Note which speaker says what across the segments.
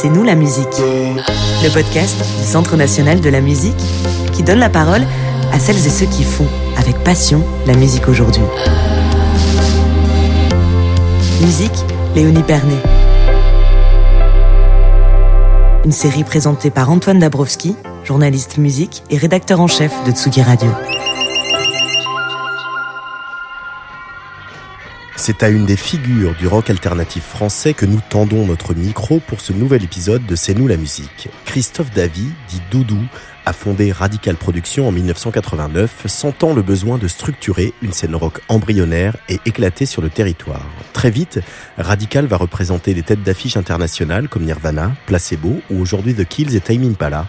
Speaker 1: C'est nous la musique, le podcast du Centre national de la musique qui donne la parole à celles et ceux qui font avec passion la musique aujourd'hui. Musique, Léonie Pernet. Une série présentée par Antoine Dabrowski, journaliste musique et rédacteur en chef de Tsugi Radio.
Speaker 2: C'est à une des figures du rock alternatif français que nous tendons notre micro pour ce nouvel épisode de C'est nous la musique. Christophe Davy, dit Doudou, a fondé Radical Productions en 1989, sentant le besoin de structurer une scène rock embryonnaire et éclatée sur le territoire. Très vite, Radical va représenter des têtes d'affiche internationales comme Nirvana, Placebo ou aujourd'hui The Kills et Time Impala.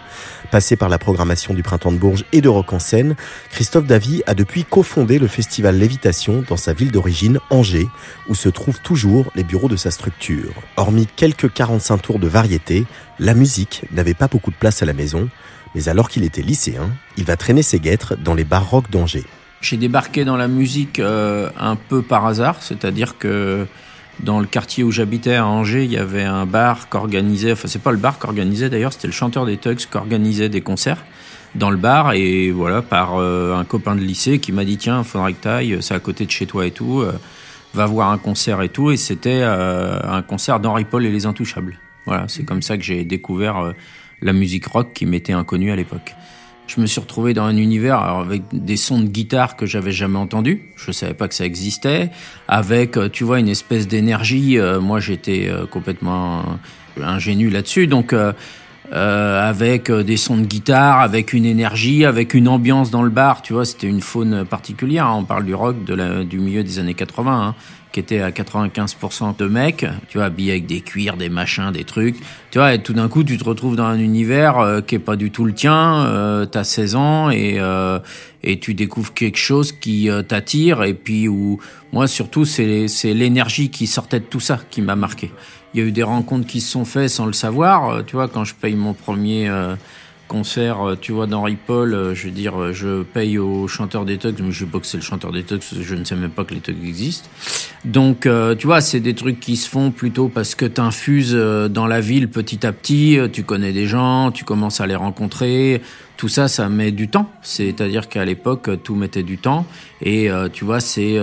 Speaker 2: Passé par la programmation du Printemps de Bourges et de Rock en scène, Christophe Davy a depuis cofondé le festival Lévitation dans sa ville d'origine, Angers, où se trouvent toujours les bureaux de sa structure. Hormis quelques 45 tours de variété, la musique n'avait pas beaucoup de place à la maison, mais alors qu'il était lycéen, il va traîner ses guêtres dans les bars rock d'Angers.
Speaker 3: J'ai débarqué dans la musique euh, un peu par hasard, c'est-à-dire que dans le quartier où j'habitais à Angers, il y avait un bar qu'organisait, enfin c'est pas le bar qu'organisait d'ailleurs, c'était le chanteur des Tugs qui organisait des concerts dans le bar et voilà par euh, un copain de lycée qui m'a dit tiens, faudrait que t'ailles, c'est à côté de chez toi et tout, euh, va voir un concert et tout et c'était un concert d'Henri Paul et les Intouchables. Voilà, c'est comme ça que j'ai découvert la musique rock qui m'était inconnue à l'époque. Je me suis retrouvé dans un univers avec des sons de guitare que j'avais jamais entendus. Je savais pas que ça existait. Avec, euh, tu vois, une espèce d'énergie. Euh, moi, j'étais euh, complètement ingénu là-dessus. Donc, avec des sons de guitare, avec une énergie, avec une ambiance dans le bar. Tu vois, c'était une faune particulière. On parle du rock de la, du milieu des années 80. Hein qui était à 95% de mecs, tu vois, habillés avec des cuirs, des machins, des trucs. Tu vois, et tout d'un coup, tu te retrouves dans un univers euh, qui est pas du tout le tien. Euh, T'as 16 ans et euh, et tu découvres quelque chose qui euh, t'attire. Et puis où moi surtout, c'est l'énergie qui sortait de tout ça qui m'a marqué. Il y a eu des rencontres qui se sont faites sans le savoir. Tu vois, quand je paye mon premier concert, euh, tu vois, d'Henri Paul, euh, je veux dire, euh, je paye au chanteur des Tugs, mais je sais pas que c'est le chanteur des Tugs, je ne sais même pas que les Tugs existent. Donc, tu vois, c'est des trucs qui se font plutôt parce que t'infuses dans la ville petit à petit, tu connais des gens, tu commences à les rencontrer. Tout ça, ça met du temps. C'est-à-dire qu'à l'époque, tout mettait du temps. Et tu vois, c'est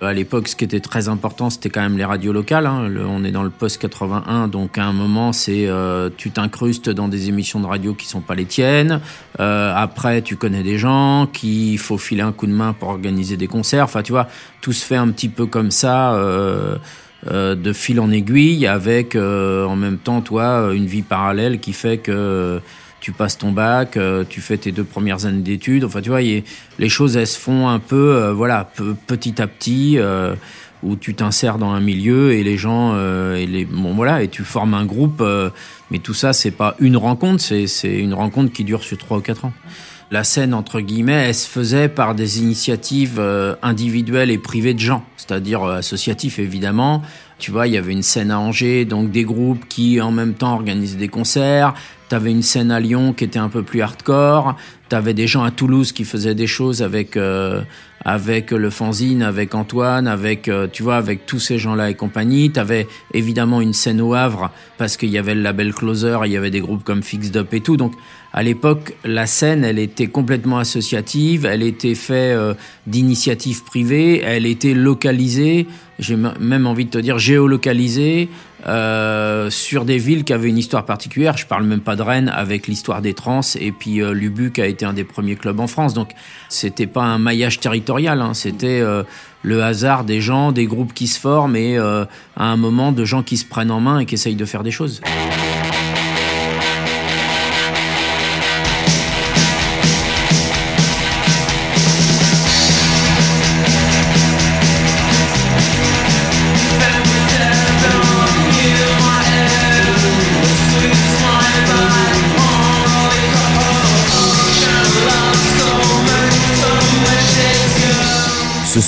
Speaker 3: à l'époque, ce qui était très important, c'était quand même les radios locales. Hein. on est dans le post 81, donc à un moment, c'est euh, tu t'incrustes dans des émissions de radio qui sont pas les tiennes. Euh, après, tu connais des gens qui faut filer un coup de main pour organiser des concerts. Enfin, tu vois, tout se fait un petit peu comme ça. Euh, de fil en aiguille avec en même temps toi une vie parallèle qui fait que tu passes ton bac, euh, tu fais tes deux premières années d'études. Enfin, tu vois, les choses, elles se font un peu, euh, voilà, petit à petit, euh, où tu t'insères dans un milieu et les gens, et les, bon, voilà, et tu formes un groupe. mais tout ça, c'est pas une rencontre, c'est une rencontre qui dure sur trois ou quatre ans. La scène, entre guillemets, elle se faisait par des initiatives individuelles et privées de gens, c'est-à-dire associatifs évidemment, tu vois, il y avait une scène à Angers, donc des groupes qui en même temps organisaient des concerts. T'avais une scène à Lyon qui était un peu plus hardcore. T'avais des gens à Toulouse qui faisaient des choses avec euh, avec le fanzine, avec Antoine, avec euh, tu vois, avec tous ces gens-là et compagnie. T'avais évidemment une scène au Havre parce qu'il y avait le label Closer, il y avait des groupes comme Fixed Up et tout. Donc à l'époque, la scène, elle était complètement associative, elle était faite euh, d'initiatives privées, elle était localisée j'ai même envie de te dire géolocalisé euh, sur des villes qui avaient une histoire particulière. Je parle même pas de Rennes avec l'histoire des trans et puis euh, Lubuc a été un des premiers clubs en France. Donc c'était pas un maillage territorial, hein. c'était euh, le hasard des gens, des groupes qui se forment et euh, à un moment de gens qui se prennent en main et qui essayent de faire des choses.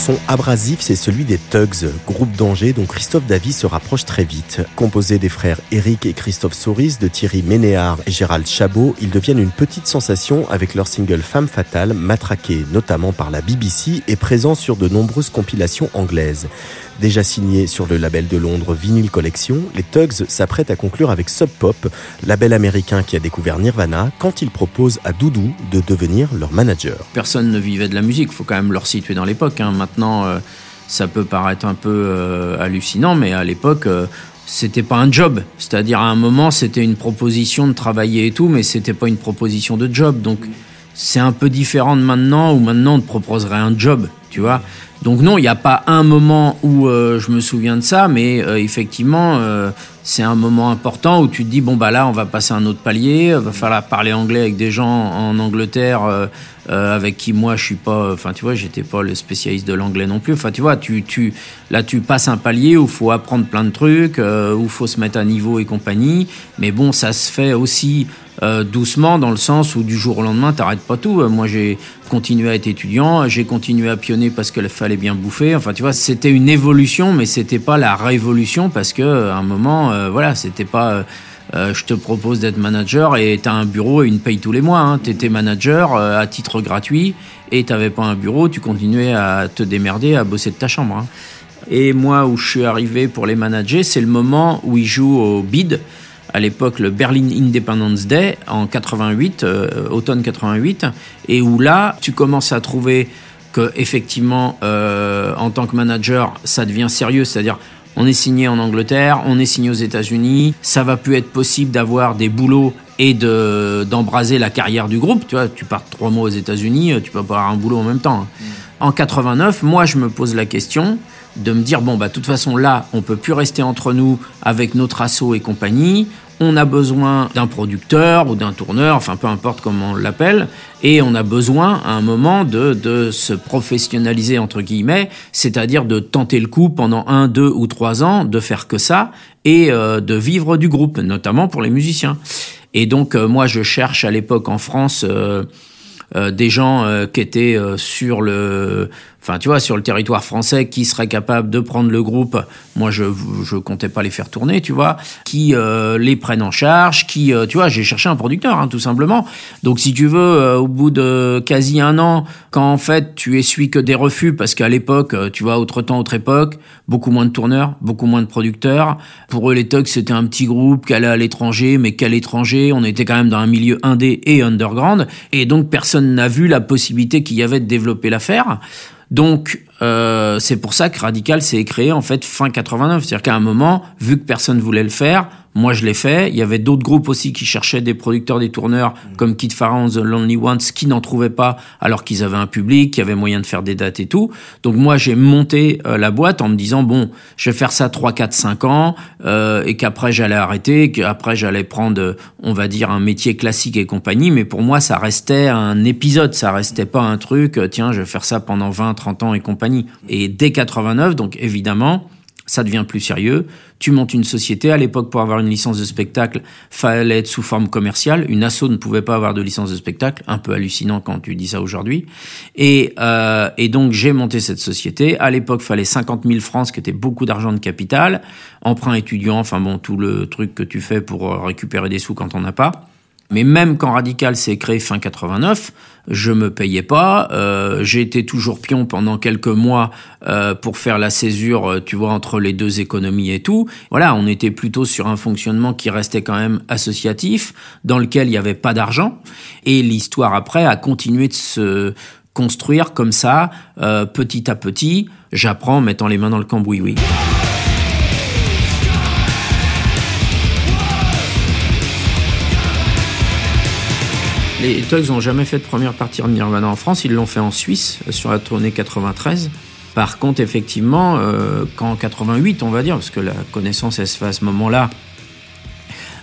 Speaker 2: Son abrasif, c'est celui des Tugs, groupe d'Angers dont Christophe Davy se rapproche très vite. Composé des frères Eric et Christophe Sauris, de Thierry Ménéard et Gérald Chabot, ils deviennent une petite sensation avec leur single Femme Fatale, matraqué notamment par la BBC et présent sur de nombreuses compilations anglaises. Déjà signé sur le label de Londres Vinyl Collection, les Tugs s'apprêtent à conclure avec Sub Pop, label américain qui a découvert Nirvana, quand ils proposent à Doudou de devenir leur manager.
Speaker 3: Personne ne vivait de la musique, faut quand même leur situer dans l'époque. Hein. Maintenant, euh, ça peut paraître un peu euh, hallucinant, mais à l'époque, euh, c'était pas un job. C'est-à-dire à un moment, c'était une proposition de travailler et tout, mais c'était pas une proposition de job. Donc c'est un peu différent de maintenant où maintenant on te proposerait un job, tu vois. Donc non, il n'y a pas un moment où euh, je me souviens de ça, mais euh, effectivement, euh, c'est un moment important où tu te dis bon bah là, on va passer un autre palier, va falloir parler anglais avec des gens en Angleterre avec qui moi je suis pas, enfin tu vois, j'étais pas le spécialiste de l'anglais non plus. Enfin tu vois, tu, là tu passes un palier où faut apprendre plein de trucs, où faut se mettre à niveau et compagnie. Mais bon, ça se fait aussi doucement dans le sens où du jour au lendemain, t'arrêtes pas tout. Moi, j'ai continué à être étudiant, j'ai continué à pionner parce qu'il fallait bien bouffer. Enfin, tu vois, c'était une évolution, mais c'était pas la révolution parce que à un moment, euh, voilà, c'était pas. je te propose d'être manager et t'as un bureau et une paye tous les mois. Hein. T'étais manager à titre gratuit et t'avais pas un bureau, tu continuais à te démerder, à bosser de ta chambre. Hein. Et moi, où je suis arrivé pour les manager, c'est le moment où ils jouent au bid à l'époque le Berlin Independence Day en 88, euh, automne 88, et où là, tu commences à trouver que effectivement, euh, en tant que manager, ça devient sérieux, c'est-à-dire on est signé en Angleterre, on est signé aux États-Unis, ça va plus être possible d'avoir des boulots et de d'embraser la carrière du groupe. Tu vois, tu pars trois mois aux États-Unis, tu peux pas avoir un boulot en même temps. Hein. Mm. En 89, moi, je me pose la question de me dire bon bah de toute façon là on peut plus rester entre nous avec notre assaut et compagnie on a besoin d'un producteur ou d'un tourneur, enfin peu importe comment on l'appelle, et on a besoin à un moment de, de se professionnaliser entre guillemets, c'est-à-dire de tenter le coup pendant un, deux ou trois ans, de faire que ça et euh, de vivre du groupe, notamment pour les musiciens. Et donc euh, moi je cherche à l'époque en France euh, des gens qui étaient sur le enfin tu vois, sur le territoire français, qui serait capable de prendre le groupe, moi je je comptais pas les faire tourner, tu vois, qui euh, les prennent en charge, qui, euh, tu vois, j'ai cherché un producteur, hein, tout simplement. Donc si tu veux, euh, au bout de quasi un an, quand en fait tu essuies que des refus, parce qu'à l'époque, tu vois, autre temps, autre époque, beaucoup moins de tourneurs, beaucoup moins de producteurs. Pour eux, les Tugs, c'était un petit groupe qui allait à l'étranger, mais qu'à l'étranger, on était quand même dans un milieu indé et underground, et donc personne n'a vu la possibilité qu'il y avait de développer l'affaire. Donc, euh, c'est pour ça que Radical s'est créé en fait fin 89. C'est-à-dire qu'à un moment, vu que personne voulait le faire, moi, je l'ai fait. Il y avait d'autres groupes aussi qui cherchaient des producteurs, des tourneurs, mm. comme Kid Pharaon, The Lonely Ones, qui n'en trouvaient pas, alors qu'ils avaient un public, qui avait moyen de faire des dates et tout. Donc moi, j'ai monté euh, la boîte en me disant, bon, je vais faire ça 3, 4, 5 ans, euh, et qu'après, j'allais arrêter, qu'après, j'allais prendre, on va dire, un métier classique et compagnie. Mais pour moi, ça restait un épisode, ça restait pas un truc, euh, tiens, je vais faire ça pendant 20, 30 ans et compagnie. Et dès 89, donc évidemment, ça devient plus sérieux. Tu montes une société. À l'époque, pour avoir une licence de spectacle, fallait être sous forme commerciale. Une asso ne pouvait pas avoir de licence de spectacle. Un peu hallucinant quand tu dis ça aujourd'hui. Et, euh, et donc, j'ai monté cette société. À l'époque, fallait 50 000 francs, ce qui était beaucoup d'argent de capital. Emprunt étudiant, enfin bon, tout le truc que tu fais pour récupérer des sous quand on n'a pas. Mais même quand Radical s'est créé fin 89, je me payais pas. Euh, j'ai été toujours pion pendant quelques mois euh, pour faire la césure, euh, tu vois, entre les deux économies et tout. Voilà, on était plutôt sur un fonctionnement qui restait quand même associatif, dans lequel il n'y avait pas d'argent. Et l'histoire après a continué de se construire comme ça, euh, petit à petit. J'apprends en mettant les mains dans le cambouis, oui. Les Tugs n'ont jamais fait de première partie de Nirvana en France, ils l'ont fait en Suisse sur la tournée 93. Par contre, effectivement, euh, qu'en 88, on va dire, parce que la connaissance, elle se fait à ce moment-là,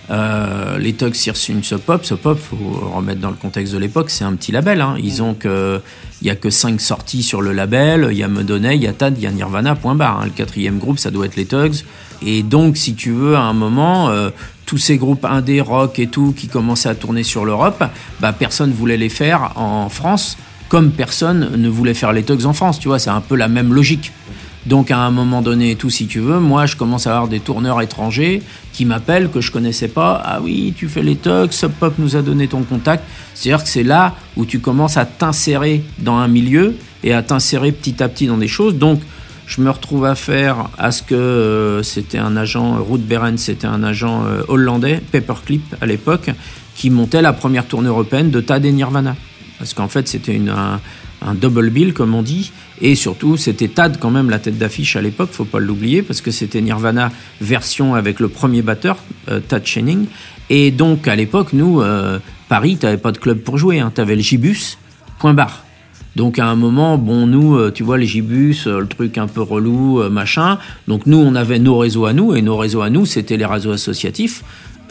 Speaker 3: euh, les Tugs une Sub Pop, Sub Pop, faut remettre dans le contexte de l'époque, c'est un petit label. Hein. Ils ont que, il y a que cinq sorties sur le label. Il y a Medonay, il y a Tad, il y a Nirvana. Point barre. Hein. Le quatrième groupe, ça doit être les Tugs. Et donc, si tu veux, à un moment, euh, tous ces groupes indé, rock et tout qui commençaient à tourner sur l'Europe, bah, personne voulait les faire en France comme personne ne voulait faire les Tugs en France, tu vois, c'est un peu la même logique. Donc à un moment donné, tout si tu veux, moi je commence à avoir des tourneurs étrangers qui m'appellent que je connaissais pas. Ah oui, tu fais les tugs, Sub Pop nous a donné ton contact. C'est-à-dire que c'est là où tu commences à t'insérer dans un milieu et à t'insérer petit à petit dans des choses. Donc je me retrouve à faire à ce que euh, c'était un agent, Ruth Beren, c'était un agent euh, hollandais, Paperclip à l'époque, qui montait la première tournée européenne de Tad et Nirvana. Parce qu'en fait, c'était un, un double bill, comme on dit. Et surtout, c'était Tad quand même la tête d'affiche à l'époque, faut pas l'oublier, parce que c'était Nirvana version avec le premier batteur, euh, Tad Channing. Et donc, à l'époque, nous, euh, Paris, t'avais pas de club pour jouer, hein, t'avais le Gibus, point barre. Donc à un moment, bon, nous, euh, tu vois, les Gibus, le truc un peu relou, machin. Donc nous, on avait nos réseaux à nous, et nos réseaux à nous, c'était les réseaux associatifs,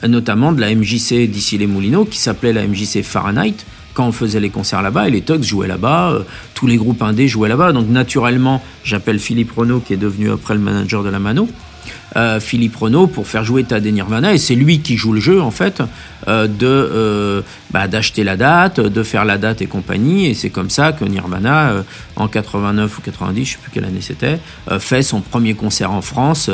Speaker 3: notamment de la MJC d'ici les Moulineaux, qui s'appelait la MJC Fahrenheit, quand on faisait les concerts là-bas, et les Tugs jouaient là-bas, euh, tous les groupes indés jouaient là-bas. Donc naturellement, j'appelle Philippe Renault, qui est devenu après le manager de la Mano. Euh, Philippe Renault pour faire jouer Tad Nirvana. Et c'est lui qui joue le jeu en fait euh, de bah, d'acheter la date, de faire la date et compagnie. Et c'est comme ça que Nirvana en 89 ou 90, je sais plus quelle année c'était, fait son premier concert en France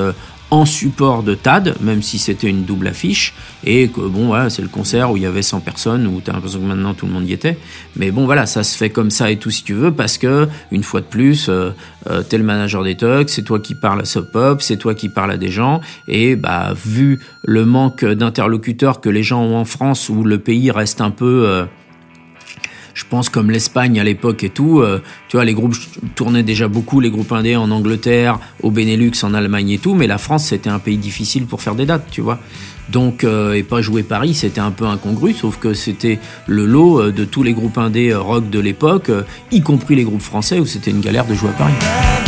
Speaker 3: en support de TAD, même si c'était une double affiche, et que bon, voilà, c'est le concert où il y avait 100 personnes, où tu as l'impression que maintenant tout le monde y était. Mais bon, voilà, ça se fait comme ça et tout si tu veux, parce que, une fois de plus, euh, euh t'es le manager des talks, c'est toi qui parles à Sub Pop, c'est toi qui parles à des gens, et bah, vu le manque d'interlocuteurs que les gens ont en France, où le pays reste un peu... Euh, je pense comme l'Espagne à l'époque et tout, euh, tu vois, les groupes tournaient déjà beaucoup, les groupes indés en Angleterre, au Benelux, en Allemagne et tout, mais la France c'était un pays difficile pour faire des dates, tu vois. Donc, euh, et pas jouer Paris, c'était un peu incongru, sauf que c'était le lot euh, de tous les groupes indés rock de l'époque, y compris les groupes français, où c'était une galère de jouer à Paris.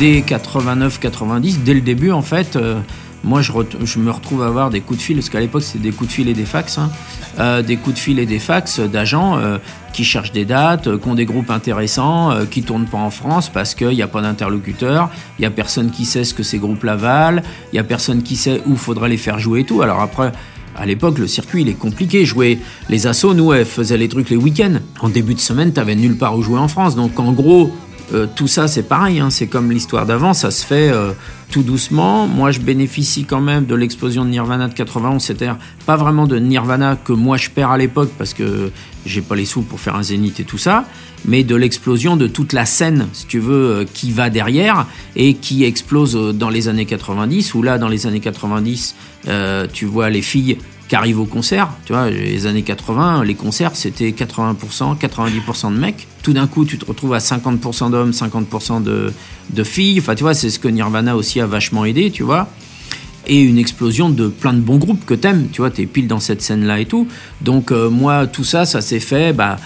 Speaker 3: Dès 89-90, dès le début en fait, euh, moi je, me retrouve à avoir des coups de fil, parce qu'à l'époque c'était des coups de fil et des fax, hein, euh, des coups de fil et des fax d'agents euh, qui cherchent des dates, qui ont des groupes intéressants, qui tournent pas en France parce qu'il n'y a pas d'interlocuteur, il y a personne qui sait ce que ces groupes-là valent, il y a personne qui sait où faudrait les faire jouer et tout. Alors après, à l'époque, le circuit, il est compliqué. Jouer les assos, nous, elles faisaient les trucs les week-ends. En début de semaine, t'avais nulle part où jouer en France. Donc, en gros, euh, tout ça, c'est pareil, hein, c'est comme l'histoire d'avant, ça se fait euh, tout doucement. Moi, je bénéficie quand même de l'explosion de Nirvana de 91, c'est-à-dire pas vraiment de Nirvana que moi je perds à l'époque parce que j'ai pas les sous pour faire un zénith et tout ça, mais de l'explosion de toute la scène, si tu veux, euh, qui va derrière et qui explose dans les années 90, où là, dans les années 90, tu vois les filles qui arrivent au concert. Tu vois, les années 80, les concerts, c'était 80%, 90% de mecs. Tout d'un coup, tu te retrouves à 50% d'hommes, 50% de, de filles. Enfin, tu vois, c'est ce que Nirvana aussi a vachement aidé, tu vois et une explosion de plein de bons groupes que t'aimes, tu vois, t'es pile dans cette scène-là et tout. Donc euh, moi, tout ça, ça s'est fait, bah,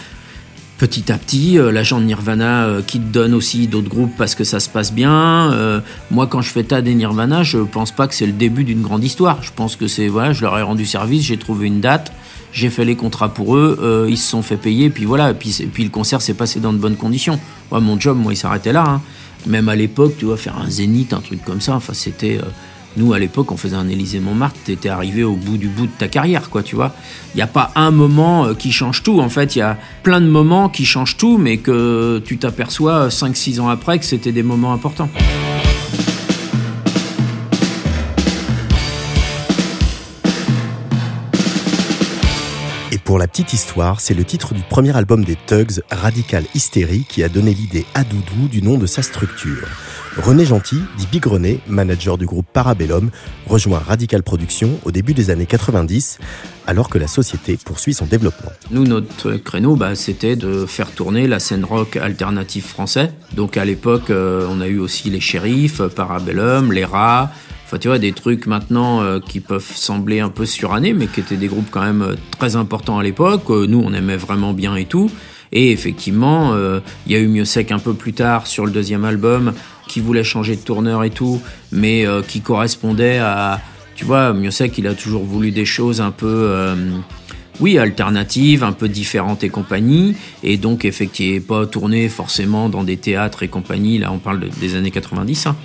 Speaker 3: petit à petit, euh, l'agent de Nirvana euh, qui te donne aussi d'autres groupes parce que ça se passe bien. Euh, moi, quand je fais tas des Nirvana, je pense pas que c'est le début d'une grande histoire. Je pense que c'est voilà, je leur ai rendu service, j'ai trouvé une date, j'ai fait les contrats pour eux, ils se sont fait payer, puis voilà, et puis, le concert s'est passé dans de bonnes conditions. mon job, moi, il s'arrêtait là. Hein. Même à l'époque, tu vois, faire un zénith, un truc comme ça, enfin, c'était nous, à l'époque, on faisait un Élysée Montmartre, t'étais arrivé au bout du bout de ta carrière, quoi, tu vois. Il n'y a pas un moment euh, qui change tout. En fait, il y a plein de moments qui changent tout, mais que tu t'aperçois 5-6 ans après que c'était des moments importants.
Speaker 2: Pour la petite histoire, c'est le titre du premier album des Tugs, Radical Hystérie, qui a donné l'idée à Doudou du nom de sa structure. René Gentil, dit Big René, manager du groupe Parabellum, rejoint Radical Productions au début des années 90, alors que la société poursuit son développement.
Speaker 3: Nous, notre créneau, bah, c'était de faire tourner la scène rock alternative français. Donc à l'époque, euh, on a eu aussi les shérifs, Parabellum, les rats. Enfin, tu vois, des trucs maintenant euh, qui peuvent sembler un peu surannés, mais qui étaient des groupes quand même euh, très importants à l'époque. nous, on aimait vraiment bien et tout. Et effectivement, il y a eu Mieux un peu plus tard sur le deuxième album qui voulait changer de tourneur et tout, mais euh, qui correspondait à. Tu vois, Miosek, il a toujours voulu des choses un peu. Oui, alternative, un peu différente et compagnie, et donc effectivement pas tourné forcément dans des théâtres et compagnie, là on parle des années 90. Hein.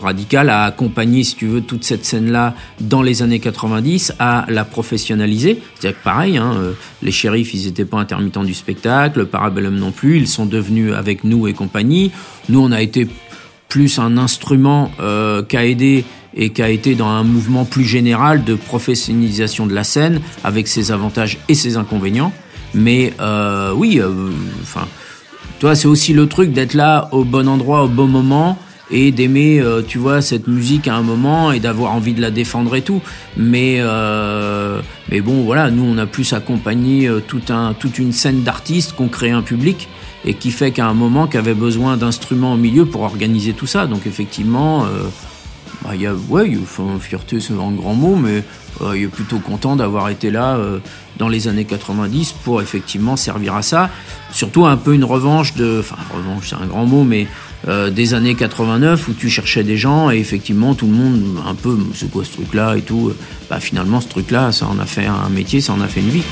Speaker 3: Radical a accompagné, si tu veux, toute cette scène-là dans les années 90, à la professionnaliser. C'est-à-dire que pareil, hein, euh, les shérifs, ils n'étaient pas intermittents du spectacle, Parabellum non plus, ils sont devenus avec nous et compagnie. Nous, on a été plus un instrument euh, qu'à aider et qui a été dans un mouvement plus général de professionnalisation de la scène avec ses avantages et ses inconvénients. Mais euh, oui, euh, enfin, c'est aussi le truc d'être là au bon endroit au bon moment et d'aimer, euh, tu vois, cette musique à un moment et d'avoir envie de la défendre et tout. Mais, mais bon, voilà, nous, on a plus accompagné toute une scène d'artistes qu'on crée un public et qui fait qu'à un moment, qu'avait besoin d'instruments au milieu pour organiser tout ça. Donc effectivement, bah, y a, ouais, enfin, fierté, c'est un grand mot, mais euh, il est plutôt content d'avoir été là euh, dans les années 90 pour effectivement servir à ça. Surtout un peu une revanche de, enfin revanche, c'est un grand mot, mais euh, des années 89 où tu cherchais des gens et effectivement tout le monde un peu c'est quoi ce truc là et tout. Bah finalement ce truc là, ça en a fait un métier, ça en a fait une vie.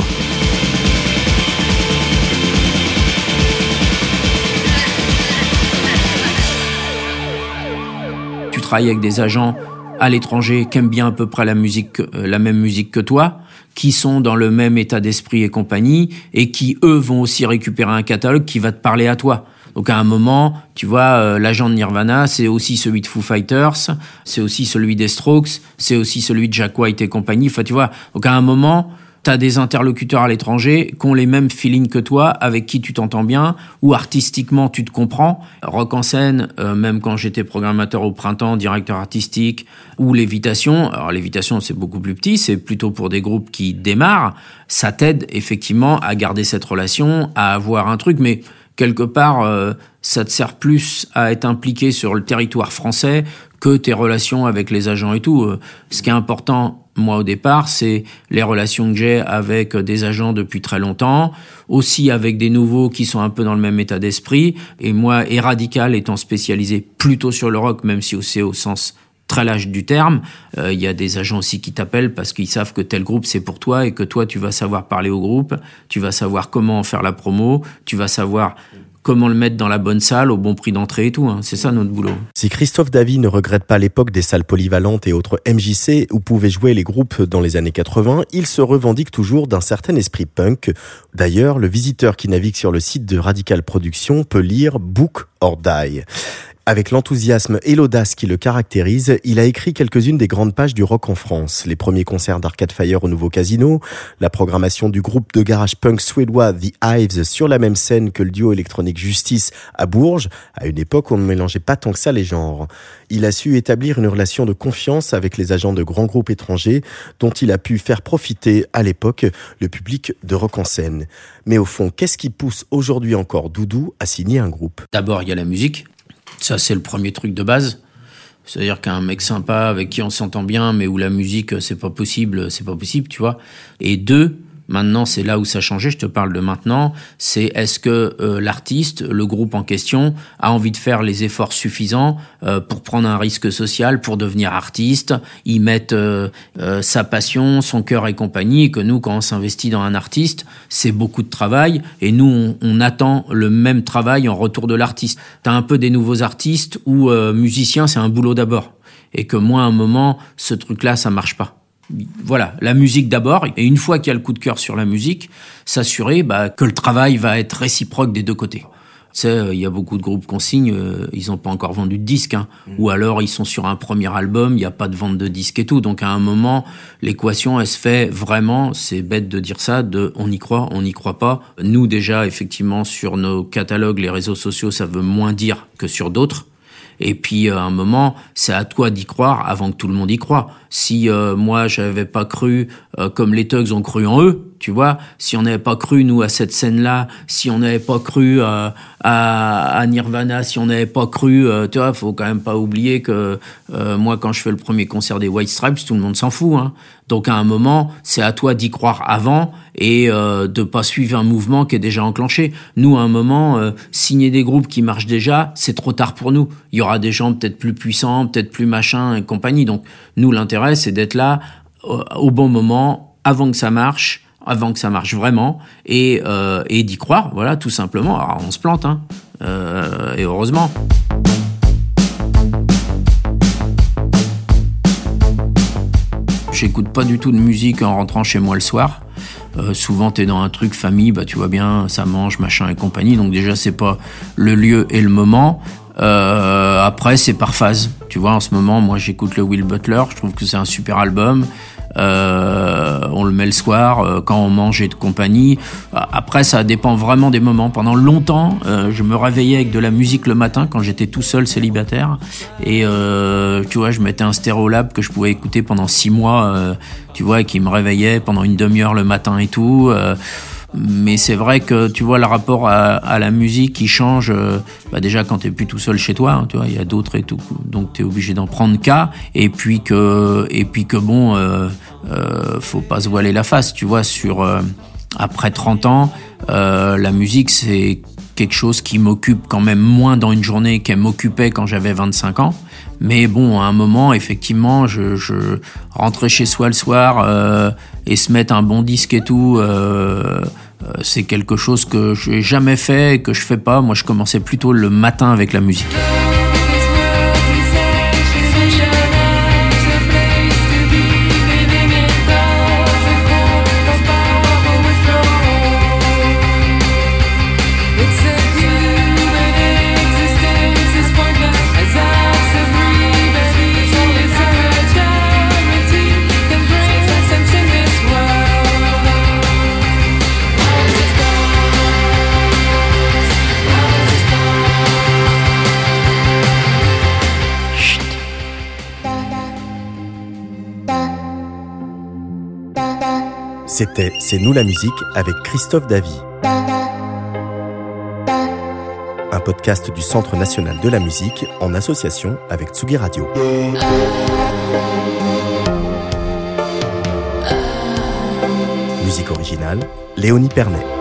Speaker 3: Travailler avec des agents à l'étranger qui aiment bien à peu près la musique, euh, la même musique que toi, qui sont dans le même état d'esprit et compagnie, et qui eux vont aussi récupérer un catalogue qui va te parler à toi. Donc à un moment, tu vois, euh, l'agent de Nirvana, c'est aussi celui de Foo Fighters, c'est aussi celui des Strokes, c'est aussi celui de Jack White et compagnie. Enfin, tu vois, donc à un moment, tu des interlocuteurs à l'étranger qui ont les mêmes feelings que toi, avec qui tu t'entends bien, ou artistiquement tu te comprends. Rock en scène, euh, même quand j'étais programmateur au printemps, directeur artistique, ou Lévitation, alors Lévitation c'est beaucoup plus petit, c'est plutôt pour des groupes qui démarrent, ça t'aide effectivement à garder cette relation, à avoir un truc, mais quelque part, euh, ça te sert plus à être impliqué sur le territoire français que tes relations avec les agents et tout. Euh, ce qui est important moi au départ, c'est les relations que j'ai avec des agents depuis très longtemps, aussi avec des nouveaux qui sont un peu dans le même état d'esprit. Et moi, et Radical étant spécialisé plutôt sur le rock, même si c'est au sens très large du terme, euh, il y a des agents aussi qui t'appellent parce qu'ils savent que tel groupe c'est pour toi et que toi tu vas savoir parler au groupe, tu vas savoir comment faire la promo, tu vas savoir comment le mettre dans la bonne salle, au bon prix d'entrée et tout. Hein. C'est ça notre boulot.
Speaker 2: Si Christophe Davy ne regrette pas l'époque des salles polyvalentes et autres MJC où pouvaient jouer les groupes dans les années 80, il se revendique toujours d'un certain esprit punk. D'ailleurs, le visiteur qui navigue sur le site de Radical Productions peut lire Book or Die. Avec l'enthousiasme et l'audace qui le caractérise, il a écrit quelques-unes des grandes pages du rock en France. Les premiers concerts d'Arcade Fire au Nouveau Casino, la programmation du groupe de garage punk suédois The Hives sur la même scène que le duo électronique Justice à Bourges, à une époque où on ne mélangeait pas tant que ça les genres. Il a su établir une relation de confiance avec les agents de grands groupes étrangers dont il a pu faire profiter à l'époque le public de rock en scène. Mais au fond, qu'est-ce qui pousse aujourd'hui encore Doudou à signer un groupe?
Speaker 3: D'abord, il y a la musique ça, c'est le premier truc de base. C'est-à-dire qu'un mec sympa avec qui on s'entend bien, mais où la musique, c'est pas possible, c'est pas possible, tu vois. Et deux, Maintenant, c'est là où ça a changé, je te parle de maintenant, c'est est-ce que euh, l'artiste, le groupe en question, a envie de faire les efforts suffisants euh, pour prendre un risque social, pour devenir artiste, y mettre euh, sa passion, son cœur et compagnie, et que nous, quand on s'investit dans un artiste, c'est beaucoup de travail, et nous, on, on, attend le même travail en retour de l'artiste. T'as un peu des nouveaux artistes où musicien, c'est un boulot d'abord, et que moi, à un moment, ce truc-là, ça marche pas voilà, la musique d'abord, et une fois qu'il y a le coup de cœur sur la musique, s'assurer bah, que le travail va être réciproque des deux côtés. Tu sais, euh, il y a beaucoup de groupes qu'on signe, euh, ils n'ont pas encore vendu de disques, hein. mm. ou alors ils sont sur un premier album, il n'y a pas de vente de disques et tout. Donc à un moment, l'équation, elle se fait vraiment, c'est bête de dire ça, de on y croit, on n'y croit pas. Nous déjà, effectivement, sur nos catalogues, les réseaux sociaux, ça veut moins dire que sur d'autres. Et puis à un moment, c'est à toi d'y croire avant que tout le monde y croit. Si euh, moi j'avais pas cru euh, comme les Tugs ont cru en eux, tu vois, si on n'avait pas cru nous à cette scène-là, si on n'avait pas cru euh, à, à, Nirvana, si on n'avait pas cru, tu vois, faut quand même pas oublier que moi quand je fais le premier concert des White Stripes, tout le monde s'en fout. Hein. Donc à un moment, c'est à toi d'y croire avant et euh, de pas suivre un mouvement qui est déjà enclenché. Nous, à un moment, signer des groupes qui marchent déjà, c'est trop tard pour nous. Il y aura des gens peut-être plus puissants, peut-être plus machin et compagnie. Donc nous, l'intérêt c'est d'être là euh, au bon moment, avant que ça marche, avant que ça marche vraiment et, euh, et d'y croire, voilà, tout simplement. Alors, on se plante, hein, euh, et heureusement. J'écoute pas du tout de musique en rentrant chez moi le soir. Souvent, tu es dans un truc famille, bah, tu vois bien, ça mange, machin et compagnie. Donc déjà, c'est pas le lieu et le moment. Après, c'est par phase. Tu vois, en ce moment, moi, j'écoute le Will Butler. Je trouve que c'est un super album. Euh, on le met le soir euh, quand on mange et de compagnie. Après, ça dépend vraiment des moments. Pendant longtemps, euh, je me réveillais avec de la musique le matin quand j'étais tout seul célibataire. Et tu vois, je mettais un stéréolab que je pouvais écouter pendant six mois. tu vois, et qui me réveillait pendant une demi-heure le matin et tout mais c'est vrai que tu vois le rapport à, la musique qui change euh, bah déjà quand t'es plus tout seul chez toi hein, tu vois il y a d'autres et tout. Donc t'es obligé d'en prendre cas. Et puis que et puis que bon euh, euh, faut pas se voiler la face tu vois sur euh, après 30 ans la musique c'est quelque chose qui m'occupe quand même moins dans une journée qu'elle m'occupait quand j'avais 25 ans. Mais bon, à un moment, effectivement, je, je rentrais chez soi le soir et se mettre un bon disque et tout, euh, euh, c'est quelque chose que je n'ai jamais fait et que je fais pas. Moi, je commençais plutôt le matin avec la musique.
Speaker 2: C'était C'est nous la musique avec Christophe Davy. Un podcast du Centre national de la musique en association avec Tsugi Radio. Musique originale, Léonie Pernet.